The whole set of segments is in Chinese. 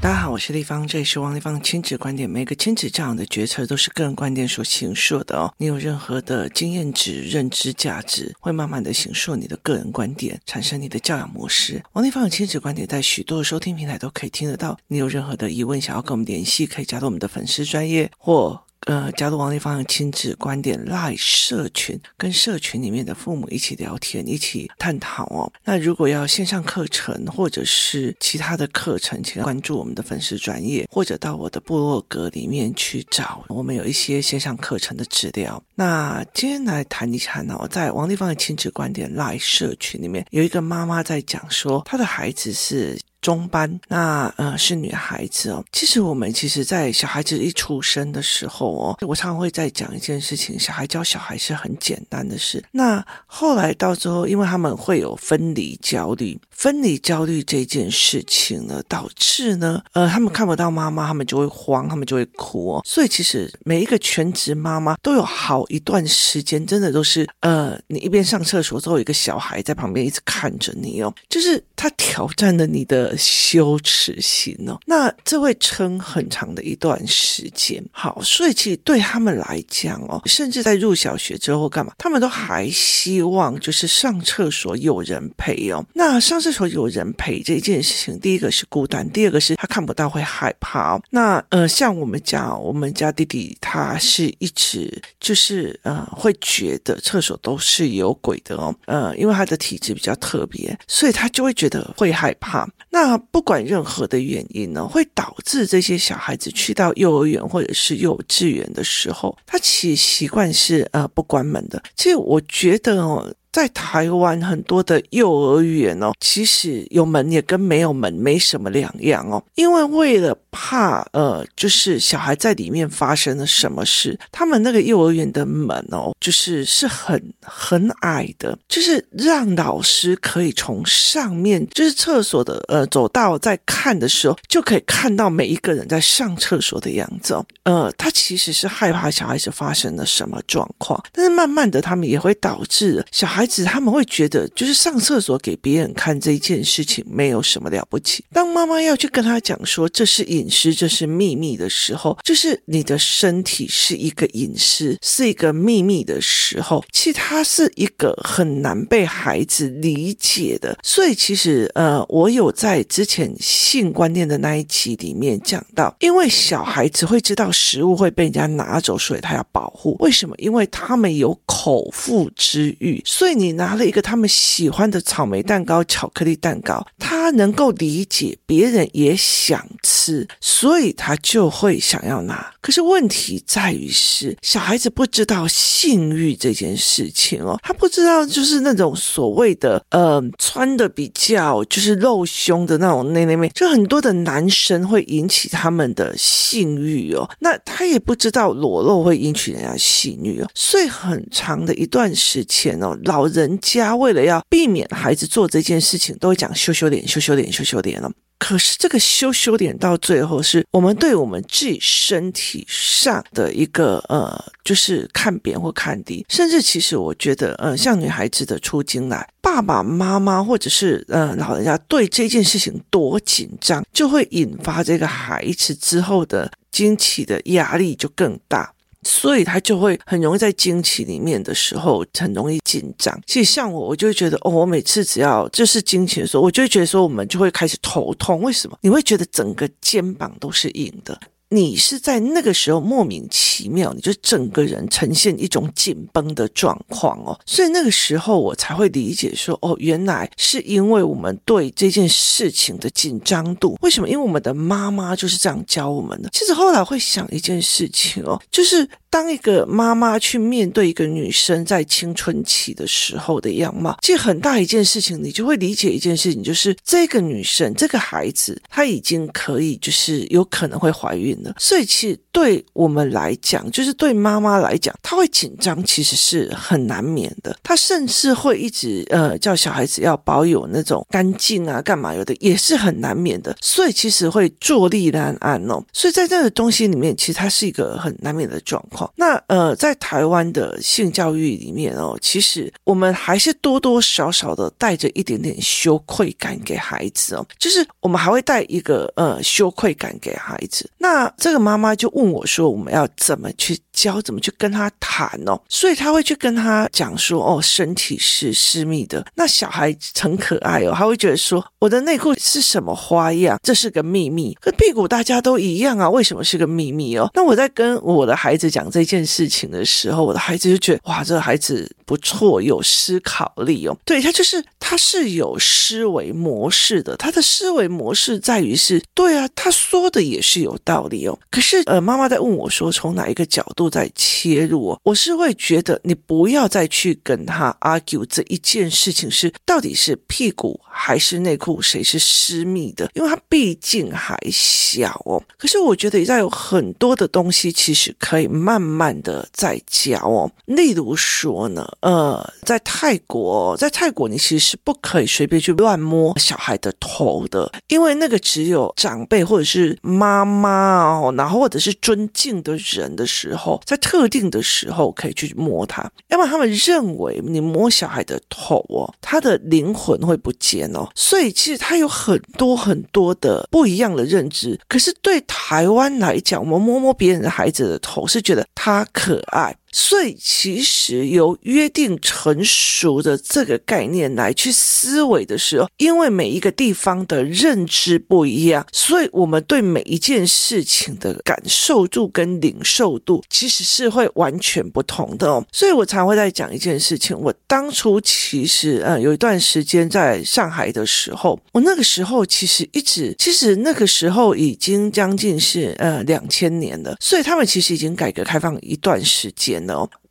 大家好，我是丽芳，这里是王丽芳亲子观点。每个亲子教养的决策都是个人观点所形塑的哦。你有任何的经验值、认知价值，会慢慢的形塑你的个人观点，产生你的教养模式。王丽芳的亲子观点在许多的收听平台都可以听得到。你有任何的疑问，想要跟我们联系，可以加入我们的粉丝专业或。呃，加入王立芳的亲子观点 Live 社群，跟社群里面的父母一起聊天，一起探讨哦。那如果要线上课程或者是其他的课程，请关注我们的粉丝专业，或者到我的部落格里面去找，我们有一些线上课程的资料。那今天来谈一谈哦，在王立芳的亲子观点 Live 社群里面，有一个妈妈在讲说，她的孩子是。中班，那呃是女孩子哦。其实我们其实，在小孩子一出生的时候哦，我常常会在讲一件事情：小孩教小孩是很简单的事。那后来到时候，因为他们会有分离焦虑，分离焦虑这件事情呢，导致呢，呃，他们看不到妈妈，他们就会慌，他们就会哭哦。所以其实每一个全职妈妈都有好一段时间，真的都是呃，你一边上厕所之后，一个小孩在旁边一直看着你哦，就是他挑战了你的。羞耻心哦，那这会撑很长的一段时间。好，所以其实对他们来讲哦，甚至在入小学之后干嘛，他们都还希望就是上厕所有人陪哦。那上厕所有人陪这件事情，第一个是孤单，第二个是他看不到会害怕哦。那呃，像我们家，我们家弟弟他是一直就是呃会觉得厕所都是有鬼的哦。呃，因为他的体质比较特别，所以他就会觉得会害怕。那那不管任何的原因呢，会导致这些小孩子去到幼儿园或者是幼稚园的时候，他其实习惯是呃不关门的。其实我觉得哦。在台湾很多的幼儿园哦，其实有门也跟没有门没什么两样哦。因为为了怕呃，就是小孩在里面发生了什么事，他们那个幼儿园的门哦，就是是很很矮的，就是让老师可以从上面，就是厕所的呃走道在看的时候，就可以看到每一个人在上厕所的样子哦。呃，他其实是害怕小孩子发生了什么状况，但是慢慢的他们也会导致小孩。子他们会觉得，就是上厕所给别人看这一件事情没有什么了不起。当妈妈要去跟他讲说这是隐私，这是秘密的时候，就是你的身体是一个隐私，是一个秘密的时候，其实它是一个很难被孩子理解的。所以其实呃，我有在之前性观念的那一集里面讲到，因为小孩子会知道食物会被人家拿走，所以他要保护。为什么？因为他们有口腹之欲，所以。你拿了一个他们喜欢的草莓蛋糕、巧克力蛋糕，他能够理解别人也想吃，所以他就会想要拿。可是问题在于是，小孩子不知道性欲这件事情哦，他不知道就是那种所谓的呃穿的比较就是露胸的那种内内妹，就很多的男生会引起他们的性欲哦，那他也不知道裸露会引起人家性欲哦，所以很长的一段时间哦，老。人家为了要避免孩子做这件事情，都会讲羞羞脸、羞羞脸、羞羞脸了。可是这个羞羞脸到最后，是我们对我们自己身体上的一个呃，就是看扁或看低。甚至其实我觉得，呃，像女孩子的初经来，爸爸妈妈或者是呃老人家对这件事情多紧张，就会引发这个孩子之后的经期的压力就更大。所以他就会很容易在惊奇里面的时候很容易紧张。其实像我，我就会觉得哦，我每次只要就是惊奇的时候，我就会觉得说我们就会开始头痛。为什么？你会觉得整个肩膀都是硬的。你是在那个时候莫名其妙，你就整个人呈现一种紧绷的状况哦，所以那个时候我才会理解说，哦，原来是因为我们对这件事情的紧张度。为什么？因为我们的妈妈就是这样教我们的。其实后来会想一件事情哦，就是。当一个妈妈去面对一个女生在青春期的时候的样貌，其实很大一件事情，你就会理解一件事情，就是这个女生这个孩子她已经可以，就是有可能会怀孕所以其实对我们来讲，就是对妈妈来讲，她会紧张，其实是很难免的。她甚至会一直呃叫小孩子要保有那种干净啊，干嘛有的也是很难免的。所以其实会坐立难安哦。所以在这个东西里面，其实它是一个很难免的状况。那呃，在台湾的性教育里面哦，其实我们还是多多少少的带着一点点羞愧感给孩子哦，就是我们还会带一个呃羞愧感给孩子。那这个妈妈就问我说：“我们要怎么去教？怎么去跟他谈哦？”所以他会去跟他讲说：“哦，身体是私密的。”那小孩很可爱哦，他会觉得说：“我的内裤是什么花样？这是个秘密。可屁股大家都一样啊，为什么是个秘密哦？”那我在跟我的孩子讲这件事情的时候，我的孩子就觉得：“哇，这个孩子不错，有思考力哦。”对，他就是他是有思维模式的，他的思维模式在于是对啊，他说的也是有道理哦。可是呃，妈妈在问我说，从哪一个角度都在切入哦？我是会觉得你不要再去跟他 argue 这一件事情是到底是屁股还是内裤谁是私密的，因为他毕竟还小哦。可是我觉得也有很多的东西其实可以慢慢的在教哦。例如说呢，呃，在泰国，在泰国你其实是不可以随便去乱摸小孩的头的，因为那个只有长辈或者是妈妈哦，然后或者是尊敬的人的时候，在特定的时候可以去摸它，要不然他们认为你摸小孩的头哦，他的灵魂会不见哦，所以其实他有很多很多的不一样的认知。可是对台湾来讲，我们摸摸别人的孩子的头是觉得他可爱。所以，其实由约定成熟的这个概念来去思维的时候，因为每一个地方的认知不一样，所以我们对每一件事情的感受度跟领受度其实是会完全不同的哦。所以我常会在讲一件事情，我当初其实呃有一段时间在上海的时候，我那个时候其实一直，其实那个时候已经将近是呃两千年了，所以他们其实已经改革开放一段时间。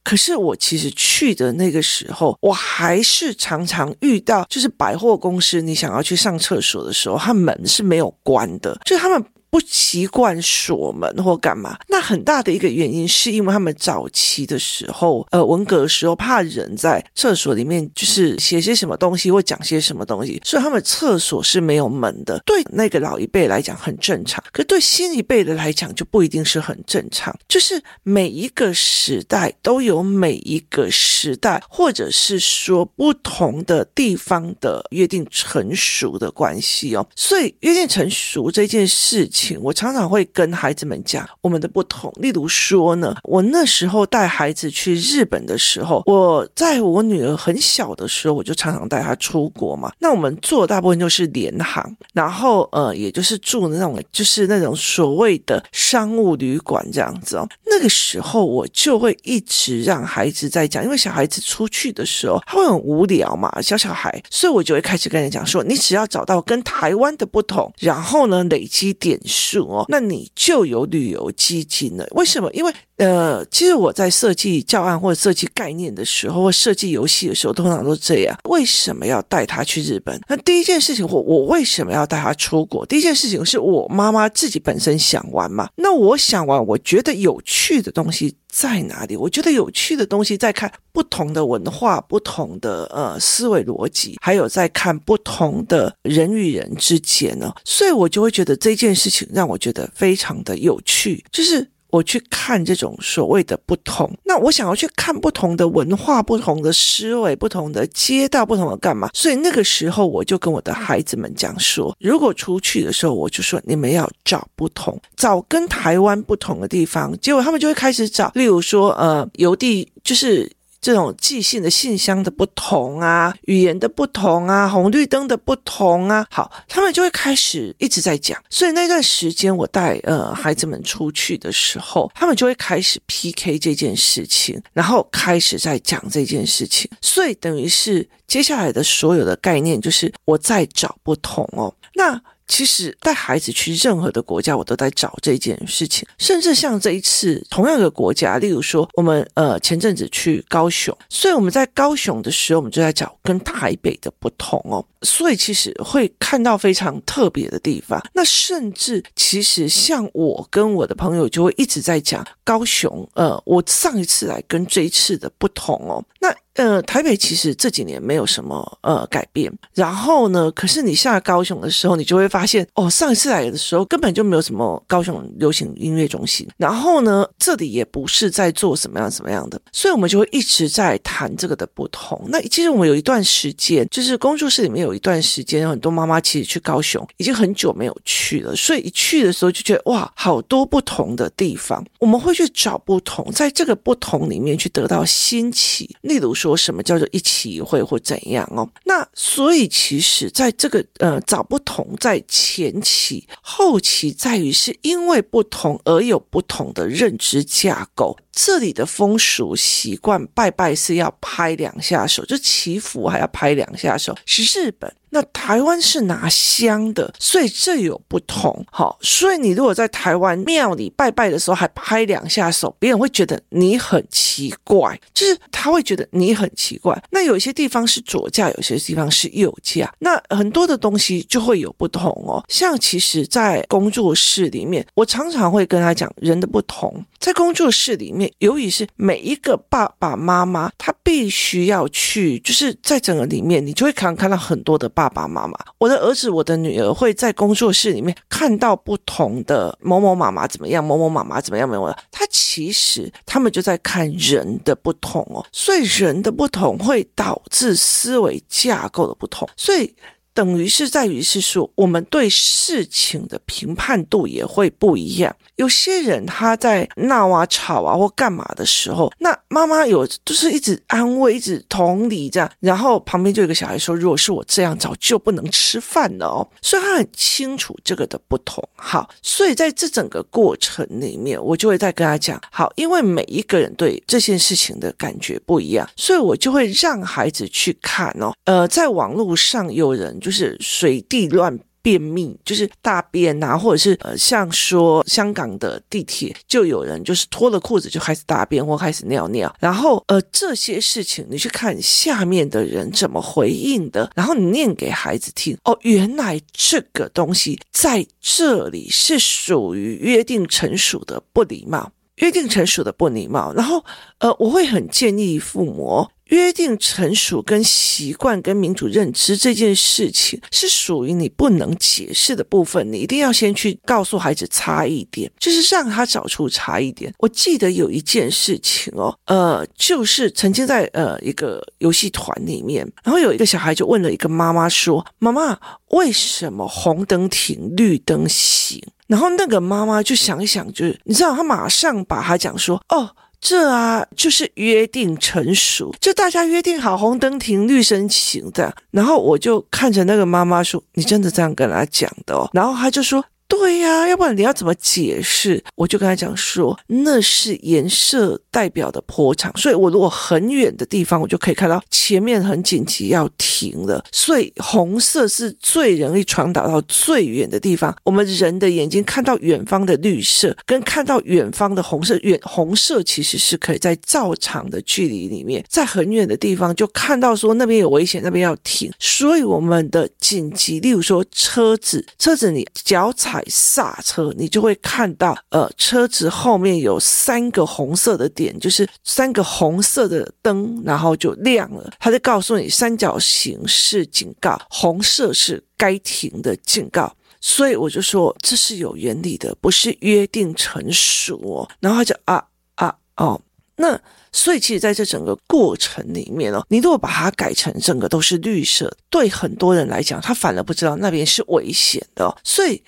可是我其实去的那个时候，我还是常常遇到，就是百货公司，你想要去上厕所的时候，它门是没有关的，就他们。不习惯锁门或干嘛，那很大的一个原因是因为他们早期的时候，呃，文革的时候怕人在厕所里面就是写些什么东西或讲些什么东西，所以他们厕所是没有门的。对那个老一辈来讲很正常，可对新一辈的来讲就不一定是很正常。就是每一个时代都有每一个时代，或者是说不同的地方的约定成熟的关系哦。所以约定成熟这件事情。我常常会跟孩子们讲我们的不同，例如说呢，我那时候带孩子去日本的时候，我在我女儿很小的时候，我就常常带她出国嘛。那我们坐大部分就是联航，然后呃，也就是住那种就是那种所谓的商务旅馆这样子哦。那个时候我就会一直让孩子在讲，因为小孩子出去的时候他会很无聊嘛，小小孩，所以我就会开始跟你讲说，你只要找到跟台湾的不同，然后呢，累积点。数哦，那你就有旅游基金了。为什么？因为呃，其实我在设计教案或者设计概念的时候，或设计游戏的时候，通常都这样。为什么要带他去日本？那第一件事情，我我为什么要带他出国？第一件事情是我妈妈自己本身想玩嘛。那我想玩，我觉得有趣趣的东西在哪里？我觉得有趣的东西在看不同的文化、不同的呃思维逻辑，还有在看不同的人与人之间呢。所以我就会觉得这件事情。让我觉得非常的有趣，就是我去看这种所谓的不同，那我想要去看不同的文化、不同的思维、不同的街道、不同的干嘛？所以那个时候我就跟我的孩子们讲说，如果出去的时候，我就说你们要找不同，找跟台湾不同的地方。结果他们就会开始找，例如说，呃，邮递就是。这种寄信的信箱的不同啊，语言的不同啊，红绿灯的不同啊，好，他们就会开始一直在讲。所以那段时间我带呃孩子们出去的时候，他们就会开始 PK 这件事情，然后开始在讲这件事情。所以等于是接下来的所有的概念就是我在找不同哦，那。其实带孩子去任何的国家，我都在找这件事情。甚至像这一次同样的国家，例如说我们呃前阵子去高雄，所以我们在高雄的时候，我们就在找跟台北的不同哦。所以其实会看到非常特别的地方。那甚至其实像我跟我的朋友就会一直在讲高雄，呃，我上一次来跟这一次的不同哦。那呃，台北其实这几年没有什么呃改变。然后呢，可是你下高雄的时候，你就会发现哦，上一次来的时候根本就没有什么高雄流行音乐中心。然后呢，这里也不是在做什么样什么样的，所以我们就会一直在谈这个的不同。那其实我们有一段时间，就是工作室里面有有一段时间，有很多妈妈其实去高雄已经很久没有去了，所以一去的时候就觉得哇，好多不同的地方。我们会去找不同，在这个不同里面去得到新奇。例如说什么叫做一期一会或怎样哦？那所以其实在这个呃找不同，在前期、后期在于是因为不同而有不同的认知架构。这里的风俗习惯，拜拜是要拍两下手，就祈福还要拍两下手，只是日本。那台湾是拿香的，所以这有不同。好，所以你如果在台湾庙里拜拜的时候还拍两下手，别人会觉得你很奇怪，就是他会觉得你很奇怪。那有一些地方是左驾，有些地方是右驾，那很多的东西就会有不同哦。像其实，在工作室里面，我常常会跟他讲人的不同。在工作室里面，由于是每一个爸爸妈妈，他必须要去，就是在整个里面，你就会看看到很多的爸爸妈妈。我的儿子、我的女儿会在工作室里面看到不同的某某妈妈怎么样，某某妈妈怎么样，没有。他其实他们就在看人的不同哦，所以人的不同会导致思维架构的不同，所以。等于是在于是说，我们对事情的评判度也会不一样。有些人他在闹啊、吵啊或干嘛的时候，那妈妈有就是一直安慰、一直同理这样，然后旁边就有个小孩说：“如果是我这样，早就不能吃饭了哦。”所以他很清楚这个的不同。好，所以在这整个过程里面，我就会再跟他讲：好，因为每一个人对这件事情的感觉不一样，所以我就会让孩子去看哦。呃，在网络上有人。就是随地乱便秘，就是大便啊，或者是呃，像说香港的地铁，就有人就是脱了裤子就开始大便或开始尿尿，然后呃这些事情你去看下面的人怎么回应的，然后你念给孩子听。哦，原来这个东西在这里是属于约定成熟的不礼貌，约定成熟的不礼貌，然后呃我会很建议父母。约定成熟跟习惯跟民主认知这件事情是属于你不能解释的部分，你一定要先去告诉孩子差异点，就是让他找出差异点。我记得有一件事情哦，呃，就是曾经在呃一个游戏团里面，然后有一个小孩就问了一个妈妈说：“妈妈，为什么红灯停，绿灯行？”然后那个妈妈就想一想，就是你知道，她马上把她讲说：“哦。”这啊，就是约定成熟，就大家约定好红灯停，绿灯行的。然后我就看着那个妈妈说：“你真的这样跟她讲的哦？”然后她就说。对呀，要不然你要怎么解释？我就跟他讲说，那是颜色代表的坡长，所以我如果很远的地方，我就可以看到前面很紧急要停了，所以红色是最容易传导到最远的地方。我们人的眼睛看到远方的绿色，跟看到远方的红色，远红色其实是可以在较长的距离里面，在很远的地方就看到说那边有危险，那边要停。所以我们的紧急，例如说车子，车子你脚踩。刹车，你就会看到，呃，车子后面有三个红色的点，就是三个红色的灯，然后就亮了。他就告诉你，三角形是警告，红色是该停的警告。所以我就说，这是有原理的，不是约定成熟哦。然后他就啊啊哦，那所以其实在这整个过程里面哦，你如果把它改成整个都是绿色，对很多人来讲，他反而不知道那边是危险的哦，所以。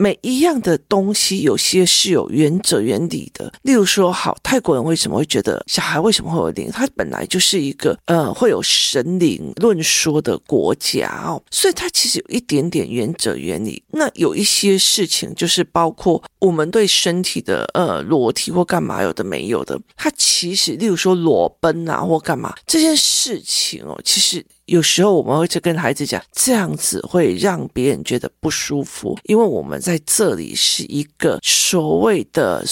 每一样的东西，有些是有原则原理的。例如说，好，泰国人为什么会觉得小孩为什么会有灵？他本来就是一个呃会有神灵论说的国家哦，所以它其实有一点点原则原理。那有一些事情，就是包括我们对身体的呃裸体或干嘛有的没有的，它其实例如说裸奔啊或干嘛这件事情哦，其实。有时候我们会去跟孩子讲，这样子会让别人觉得不舒服，因为我们在这里是一个所谓的，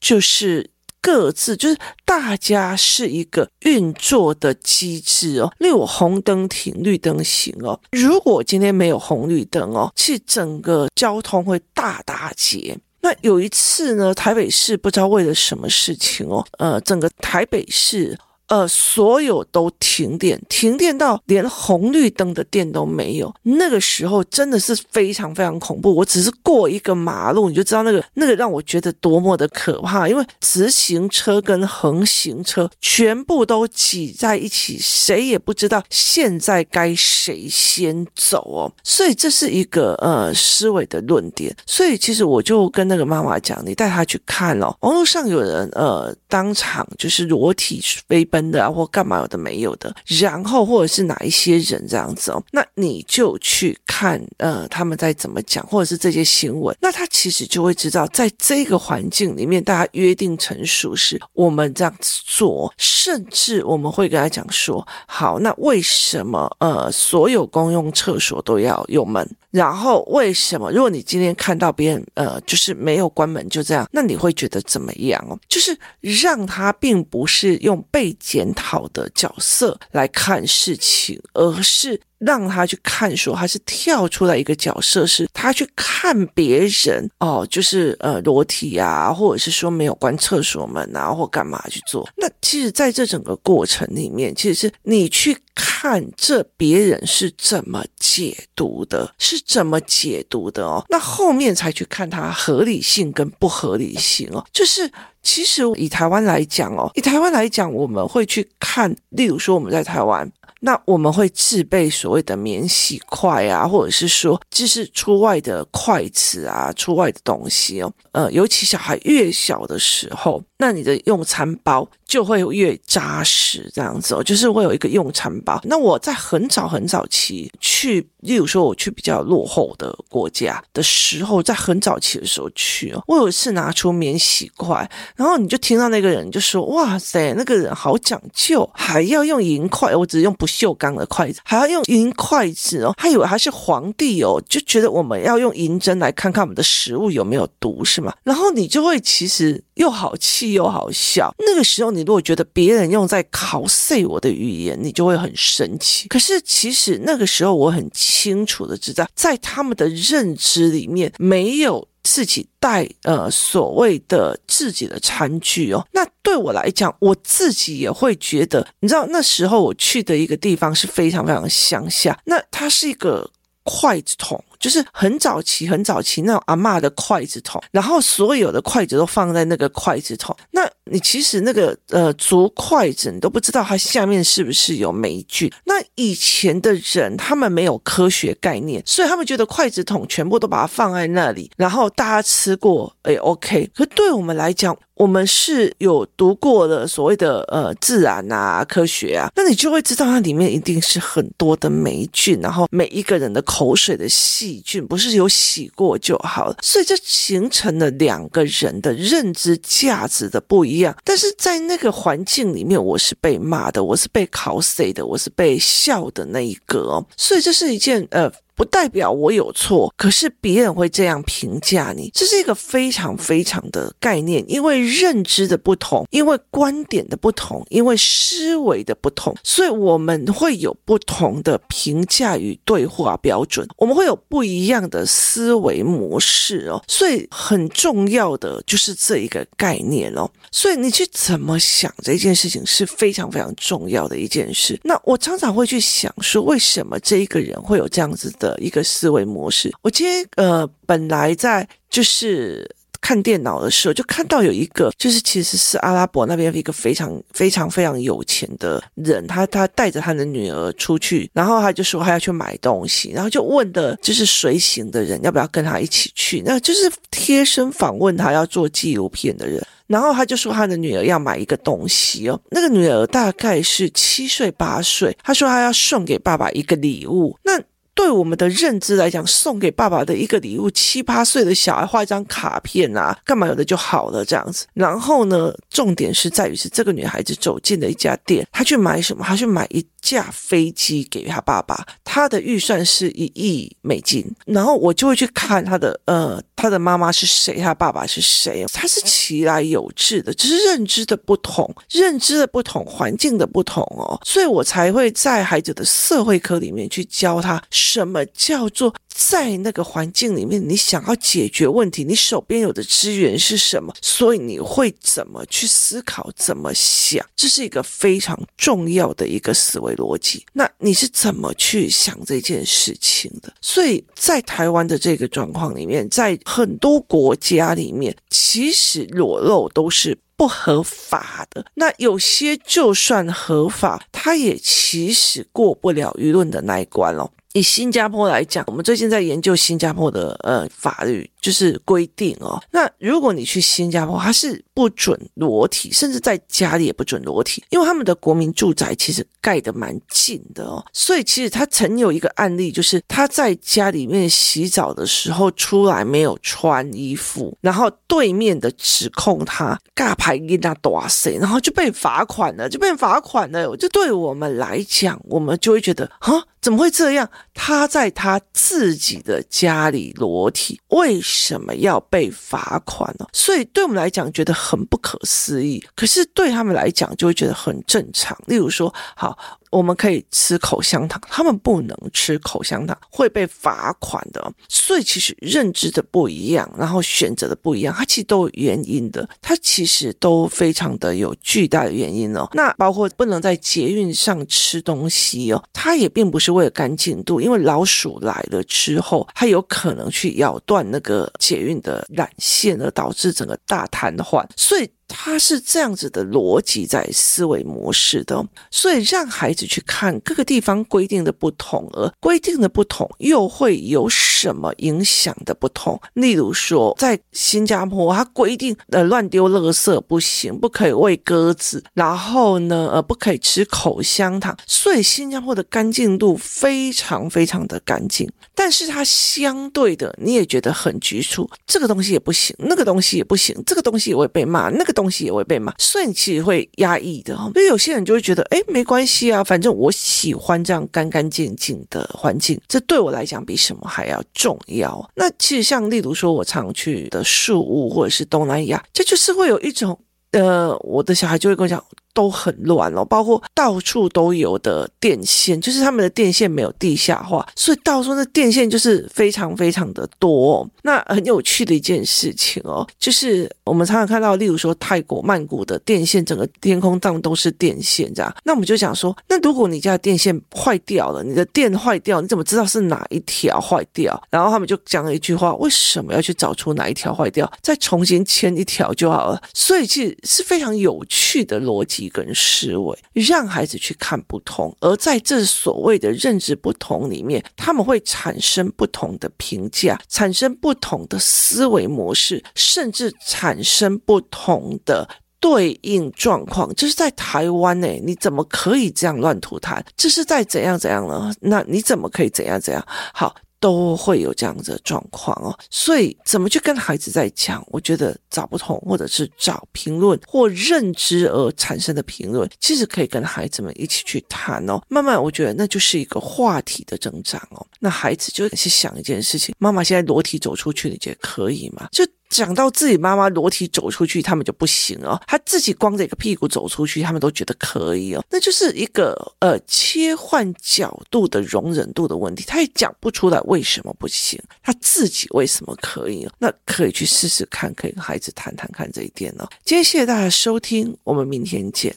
就是各自就是大家是一个运作的机制哦。例如红灯停，绿灯行哦。如果今天没有红绿灯哦，其实整个交通会大打结。那有一次呢，台北市不知道为了什么事情哦，呃，整个台北市。呃，所有都停电，停电到连红绿灯的电都没有。那个时候真的是非常非常恐怖。我只是过一个马路，你就知道那个那个让我觉得多么的可怕。因为直行车跟横行车全部都挤在一起，谁也不知道现在该谁先走哦。所以这是一个呃思维的论点。所以其实我就跟那个妈妈讲，你带她去看哦。网络上有人呃当场就是裸体飞奔。的，或干嘛有的没有的，然后或者是哪一些人这样子哦，那你就去看呃他们在怎么讲，或者是这些新闻，那他其实就会知道，在这个环境里面，大家约定成熟时我们这样子做，甚至我们会跟他讲说，好，那为什么呃所有公用厕所都要有门？然后为什么？如果你今天看到别人呃就是没有关门就这样，那你会觉得怎么样哦？就是让他并不是用被检讨的角色来看事情，而是。让他去看，说他是跳出来一个角色，是他去看别人哦，就是呃裸体啊，或者是说没有关厕所门啊，或干嘛去做。那其实，在这整个过程里面，其实是你去看这别人是怎么解读的，是怎么解读的哦。那后面才去看他合理性跟不合理性哦。就是其实以台湾来讲哦，以台湾来讲，我们会去看，例如说我们在台湾。那我们会自备所谓的免洗筷啊，或者是说，就是出外的筷子啊，出外的东西哦。呃，尤其小孩越小的时候，那你的用餐包就会越扎实，这样子哦，就是会有一个用餐包。那我在很早很早期去，例如说我去比较落后的国家的时候，在很早期的时候去哦，我有一次拿出免洗筷，然后你就听到那个人就说：“哇塞，那个人好讲究，还要用银筷，我只是用不。”锈钢的筷子还要用银筷子哦，他以为他是皇帝哦，就觉得我们要用银针来看看我们的食物有没有毒，是吗？然后你就会其实又好气又好笑。那个时候，你如果觉得别人用在考碎我的语言，你就会很生气。可是其实那个时候，我很清楚的知道，在他们的认知里面没有。自己带呃所谓的自己的餐具哦，那对我来讲，我自己也会觉得，你知道那时候我去的一个地方是非常非常乡下，那它是一个筷子桶。就是很早期、很早期那种阿嬷的筷子桶，然后所有的筷子都放在那个筷子桶。那你其实那个呃竹筷子，你都不知道它下面是不是有霉菌。那以前的人他们没有科学概念，所以他们觉得筷子桶全部都把它放在那里，然后大家吃过，哎，OK。可对我们来讲，我们是有读过的所谓的呃自然啊科学啊，那你就会知道它里面一定是很多的霉菌，然后每一个人的口水的细。菌不是有洗过就好了，所以这形成了两个人的认知价值的不一样。但是在那个环境里面，我是被骂的，我是被考谁的，我是被笑的那一个哦。所以这是一件呃。不代表我有错，可是别人会这样评价你，这是一个非常非常的概念，因为认知的不同，因为观点的不同，因为思维的不同，所以我们会有不同的评价与对话标准，我们会有不一样的思维模式哦，所以很重要的就是这一个概念哦，所以你去怎么想这件事情是非常非常重要的一件事。那我常常会去想说，为什么这一个人会有这样子的。一个思维模式。我今天呃，本来在就是看电脑的时候，就看到有一个，就是其实是阿拉伯那边一个非常非常非常有钱的人，他他带着他的女儿出去，然后他就说他要去买东西，然后就问的就是随行的人要不要跟他一起去，那就是贴身访问他要做纪录片的人，然后他就说他的女儿要买一个东西哦，那个女儿大概是七岁八岁，他说他要送给爸爸一个礼物，那。对我们的认知来讲，送给爸爸的一个礼物，七八岁的小孩画一张卡片啊，干嘛有的就好了这样子。然后呢，重点是在于是这个女孩子走进了一家店，她去买什么？她去买一架飞机给他爸爸，他的预算是一亿美金，然后我就会去看他的呃，他的妈妈是谁，他爸爸是谁，他是其来有志的，只是认知的不同，认知的不同，环境的不同哦，所以我才会在孩子的社会科里面去教他什么叫做。在那个环境里面，你想要解决问题，你手边有的资源是什么？所以你会怎么去思考，怎么想？这是一个非常重要的一个思维逻辑。那你是怎么去想这件事情的？所以在台湾的这个状况里面，在很多国家里面，其实裸露都是不合法的。那有些就算合法，它也其实过不了舆论的那一关哦。以新加坡来讲，我们最近在研究新加坡的呃法律，就是规定哦。那如果你去新加坡，它是不准裸体，甚至在家里也不准裸体，因为他们的国民住宅其实盖得蛮近的哦。所以其实他曾有一个案例，就是他在家里面洗澡的时候出来没有穿衣服，然后对面的指控他尬牌给他打谁，然后就被罚款了，就被罚款了。就对我们来讲，我们就会觉得啊。怎么会这样？他在他自己的家里裸体，为什么要被罚款呢？所以对我们来讲觉得很不可思议，可是对他们来讲就会觉得很正常。例如说，好。我们可以吃口香糖，他们不能吃口香糖，会被罚款的。所以其实认知的不一样，然后选择的不一样，它其实都有原因的，它其实都非常的有巨大的原因哦。那包括不能在捷运上吃东西哦，它也并不是为了干净度，因为老鼠来了之后，它有可能去咬断那个捷运的缆线，而导致整个大瘫痪。所以。他是这样子的逻辑在思维模式的，所以让孩子去看各个地方规定的不同，而规定的不同又会有什么影响的不同？例如说，在新加坡，他规定呃乱丢垃圾不行，不可以喂鸽子，然后呢呃不可以吃口香糖，所以新加坡的干净度非常非常的干净，但是它相对的你也觉得很局促，这个东西也不行，那个东西也不行，这个东西也会被骂，那个东东西也会被骂，所以你其实会压抑的。所以有些人就会觉得，哎，没关系啊，反正我喜欢这样干干净净的环境，这对我来讲比什么还要重要。那其实像例如说，我常去的树屋或者是东南亚，这就是会有一种，呃，我的小孩就会跟我讲。都很乱哦，包括到处都有的电线，就是他们的电线没有地下化，所以到处那电线就是非常非常的多哦。那很有趣的一件事情哦，就是我们常常看到，例如说泰国曼谷的电线，整个天空上都是电线这样。那我们就想说，那如果你家的电线坏掉了，你的电坏掉，你怎么知道是哪一条坏掉？然后他们就讲了一句话：为什么要去找出哪一条坏掉，再重新牵一条就好了？所以其实是非常有趣的逻辑。一个人思维，让孩子去看不同，而在这所谓的认知不同里面，他们会产生不同的评价，产生不同的思维模式，甚至产生不同的对应状况。这是在台湾呢，你怎么可以这样乱吐痰？这是在怎样怎样呢？那你怎么可以怎样怎样？好。都会有这样子的状况哦，所以怎么去跟孩子在讲？我觉得找不同，或者是找评论或认知而产生的评论，其实可以跟孩子们一起去谈哦。慢慢，我觉得那就是一个话题的增长哦。那孩子就去想一件事情：妈妈现在裸体走出去，你觉得可以吗？就。讲到自己妈妈裸体走出去，他们就不行哦。他自己光着一个屁股走出去，他们都觉得可以哦。那就是一个呃切换角度的容忍度的问题。他也讲不出来为什么不行，他自己为什么可以哦？那可以去试试看，可以跟孩子谈谈看这一点哦。今天谢谢大家收听，我们明天见。